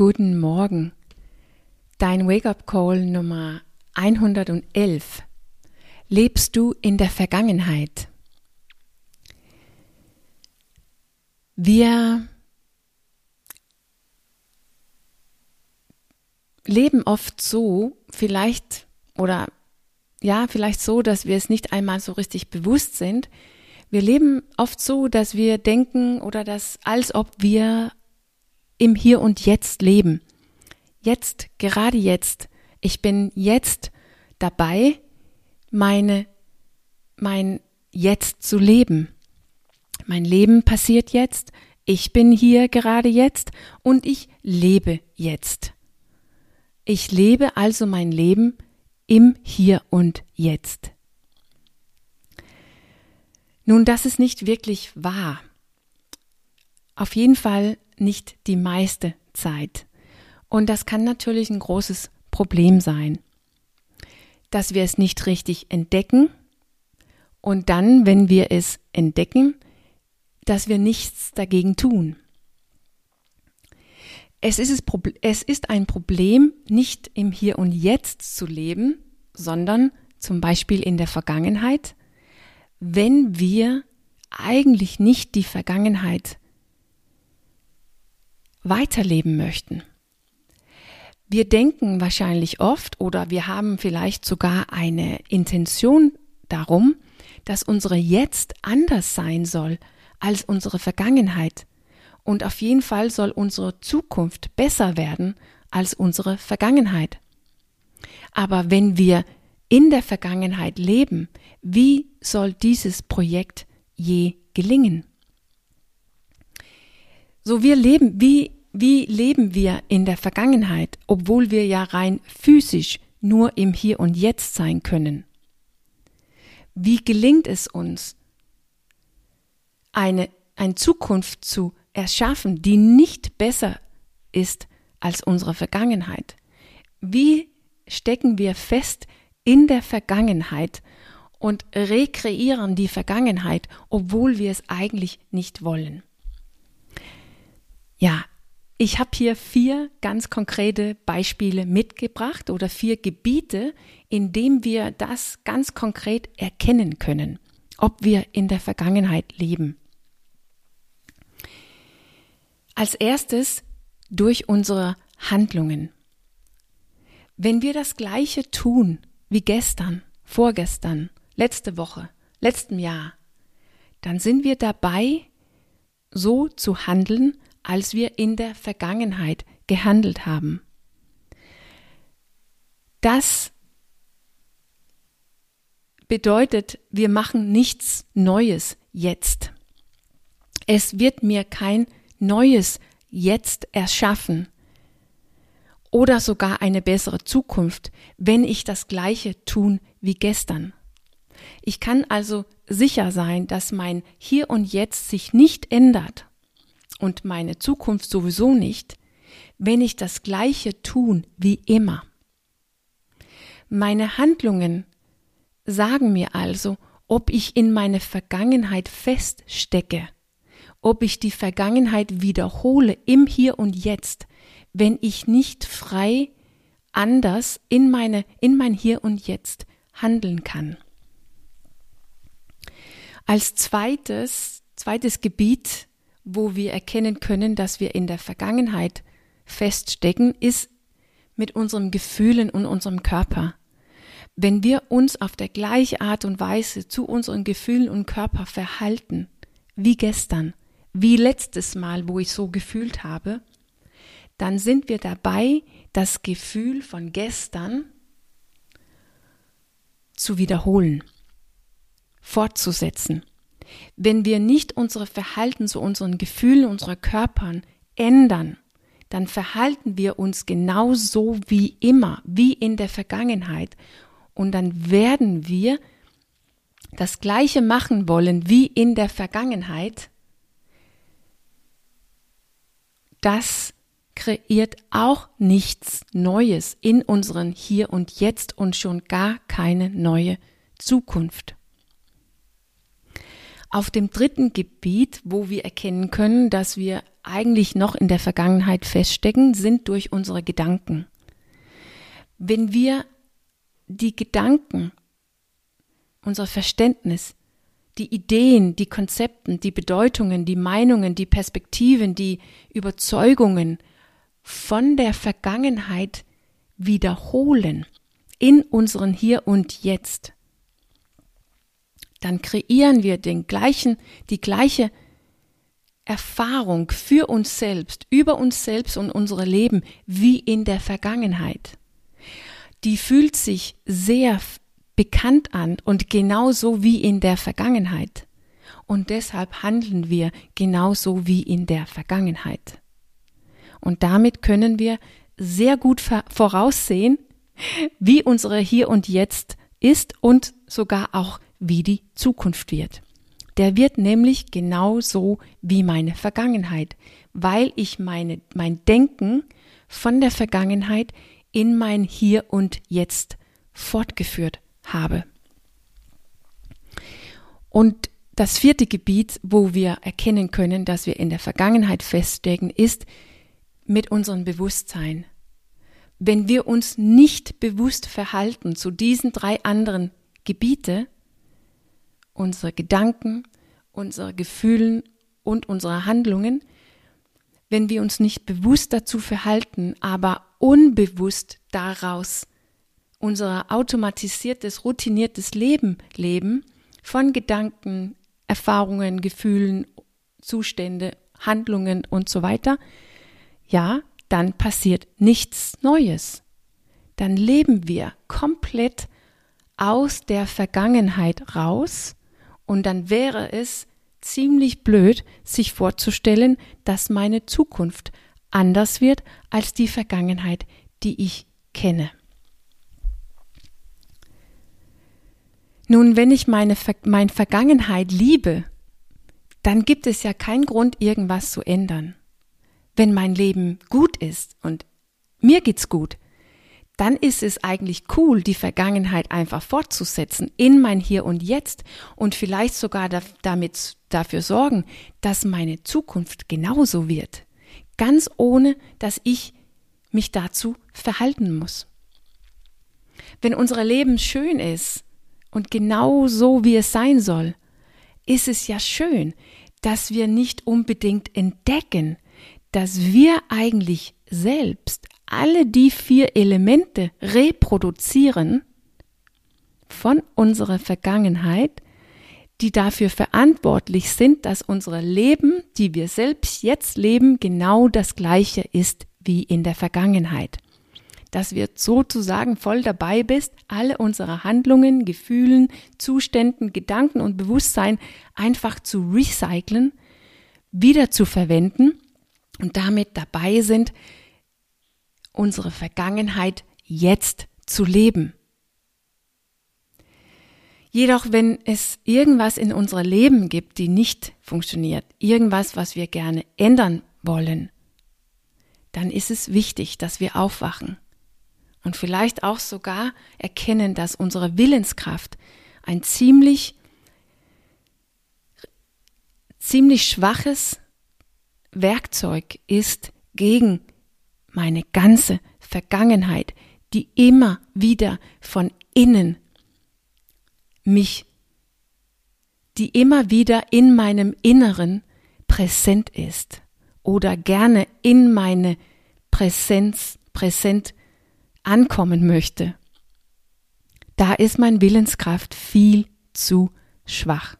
Guten Morgen. Dein Wake-up-Call Nummer 111. Lebst du in der Vergangenheit? Wir leben oft so, vielleicht oder ja, vielleicht so, dass wir es nicht einmal so richtig bewusst sind. Wir leben oft so, dass wir denken oder dass als ob wir im Hier und Jetzt leben. Jetzt, gerade jetzt. Ich bin jetzt dabei, meine, mein Jetzt zu leben. Mein Leben passiert jetzt. Ich bin hier gerade jetzt und ich lebe jetzt. Ich lebe also mein Leben im Hier und Jetzt. Nun, das ist nicht wirklich wahr. Auf jeden Fall nicht die meiste Zeit. Und das kann natürlich ein großes Problem sein, dass wir es nicht richtig entdecken und dann, wenn wir es entdecken, dass wir nichts dagegen tun. Es ist, es ist ein Problem, nicht im Hier und Jetzt zu leben, sondern zum Beispiel in der Vergangenheit, wenn wir eigentlich nicht die Vergangenheit weiterleben möchten. Wir denken wahrscheinlich oft oder wir haben vielleicht sogar eine Intention darum, dass unsere Jetzt anders sein soll als unsere Vergangenheit. Und auf jeden Fall soll unsere Zukunft besser werden als unsere Vergangenheit. Aber wenn wir in der Vergangenheit leben, wie soll dieses Projekt je gelingen? So wir leben, wie, wie leben wir in der Vergangenheit, obwohl wir ja rein physisch nur im Hier und Jetzt sein können? Wie gelingt es uns, eine, eine Zukunft zu erschaffen, die nicht besser ist als unsere Vergangenheit? Wie stecken wir fest in der Vergangenheit und rekreieren die Vergangenheit, obwohl wir es eigentlich nicht wollen? Ja, ich habe hier vier ganz konkrete Beispiele mitgebracht oder vier Gebiete, in denen wir das ganz konkret erkennen können, ob wir in der Vergangenheit leben. Als erstes durch unsere Handlungen. Wenn wir das Gleiche tun wie gestern, vorgestern, letzte Woche, letztem Jahr, dann sind wir dabei, so zu handeln, als wir in der Vergangenheit gehandelt haben. Das bedeutet, wir machen nichts Neues jetzt. Es wird mir kein neues Jetzt erschaffen oder sogar eine bessere Zukunft, wenn ich das gleiche tun wie gestern. Ich kann also sicher sein, dass mein Hier und Jetzt sich nicht ändert und meine Zukunft sowieso nicht, wenn ich das Gleiche tun wie immer. Meine Handlungen sagen mir also, ob ich in meine Vergangenheit feststecke, ob ich die Vergangenheit wiederhole im Hier und Jetzt, wenn ich nicht frei anders in meine, in mein Hier und Jetzt handeln kann. Als zweites, zweites Gebiet wo wir erkennen können, dass wir in der Vergangenheit feststecken, ist mit unseren Gefühlen und unserem Körper. Wenn wir uns auf der gleiche Art und Weise zu unseren Gefühlen und Körper verhalten, wie gestern, wie letztes Mal, wo ich so gefühlt habe, dann sind wir dabei, das Gefühl von gestern zu wiederholen, fortzusetzen. Wenn wir nicht unsere Verhalten zu unseren Gefühlen, unserer Körpern ändern, dann verhalten wir uns genauso wie immer, wie in der Vergangenheit. Und dann werden wir das Gleiche machen wollen wie in der Vergangenheit. Das kreiert auch nichts Neues in unseren Hier und Jetzt und schon gar keine neue Zukunft. Auf dem dritten Gebiet, wo wir erkennen können, dass wir eigentlich noch in der Vergangenheit feststecken, sind durch unsere Gedanken. Wenn wir die Gedanken, unser Verständnis, die Ideen, die Konzepten, die Bedeutungen, die Meinungen, die Perspektiven, die Überzeugungen von der Vergangenheit wiederholen in unseren Hier und Jetzt, dann kreieren wir den gleichen, die gleiche Erfahrung für uns selbst, über uns selbst und unsere Leben wie in der Vergangenheit. Die fühlt sich sehr bekannt an und genauso wie in der Vergangenheit. Und deshalb handeln wir genauso wie in der Vergangenheit. Und damit können wir sehr gut voraussehen, wie unsere Hier und Jetzt ist und sogar auch wie die Zukunft wird. Der wird nämlich genauso wie meine Vergangenheit, weil ich meine, mein Denken von der Vergangenheit in mein Hier und Jetzt fortgeführt habe. Und das vierte Gebiet, wo wir erkennen können, dass wir in der Vergangenheit feststecken, ist mit unserem Bewusstsein. Wenn wir uns nicht bewusst verhalten zu diesen drei anderen Gebiete, unsere Gedanken, unsere Gefühlen und unsere Handlungen, wenn wir uns nicht bewusst dazu verhalten, aber unbewusst daraus unser automatisiertes, routiniertes Leben leben, von Gedanken, Erfahrungen, Gefühlen, Zustände, Handlungen und so weiter, ja, dann passiert nichts Neues. Dann leben wir komplett aus der Vergangenheit raus und dann wäre es ziemlich blöd, sich vorzustellen, dass meine Zukunft anders wird als die Vergangenheit, die ich kenne. Nun, wenn ich meine, meine Vergangenheit liebe, dann gibt es ja keinen Grund, irgendwas zu ändern. Wenn mein Leben gut ist und mir geht's gut, dann ist es eigentlich cool, die Vergangenheit einfach fortzusetzen in mein Hier und Jetzt und vielleicht sogar damit dafür sorgen, dass meine Zukunft genauso wird. Ganz ohne, dass ich mich dazu verhalten muss. Wenn unser Leben schön ist und genau so, wie es sein soll, ist es ja schön, dass wir nicht unbedingt entdecken, dass wir eigentlich selbst alle die vier Elemente reproduzieren von unserer Vergangenheit, die dafür verantwortlich sind, dass unsere Leben, die wir selbst jetzt leben, genau das gleiche ist wie in der Vergangenheit. Dass wir sozusagen voll dabei bist, alle unsere Handlungen, Gefühlen, Zuständen, Gedanken und Bewusstsein einfach zu recyceln, wieder zu verwenden und damit dabei sind, unsere Vergangenheit jetzt zu leben. Jedoch, wenn es irgendwas in unserem Leben gibt, die nicht funktioniert, irgendwas, was wir gerne ändern wollen, dann ist es wichtig, dass wir aufwachen und vielleicht auch sogar erkennen, dass unsere Willenskraft ein ziemlich, ziemlich schwaches Werkzeug ist gegen meine ganze Vergangenheit, die immer wieder von innen mich, die immer wieder in meinem Inneren präsent ist oder gerne in meine Präsenz, präsent ankommen möchte. Da ist mein Willenskraft viel zu schwach.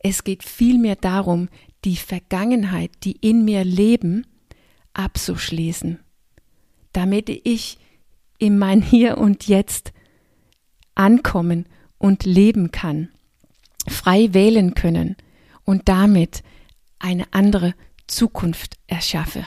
Es geht vielmehr darum, die Vergangenheit, die in mir leben, abzuschließen, damit ich in mein Hier und Jetzt ankommen und leben kann, frei wählen können und damit eine andere Zukunft erschaffe.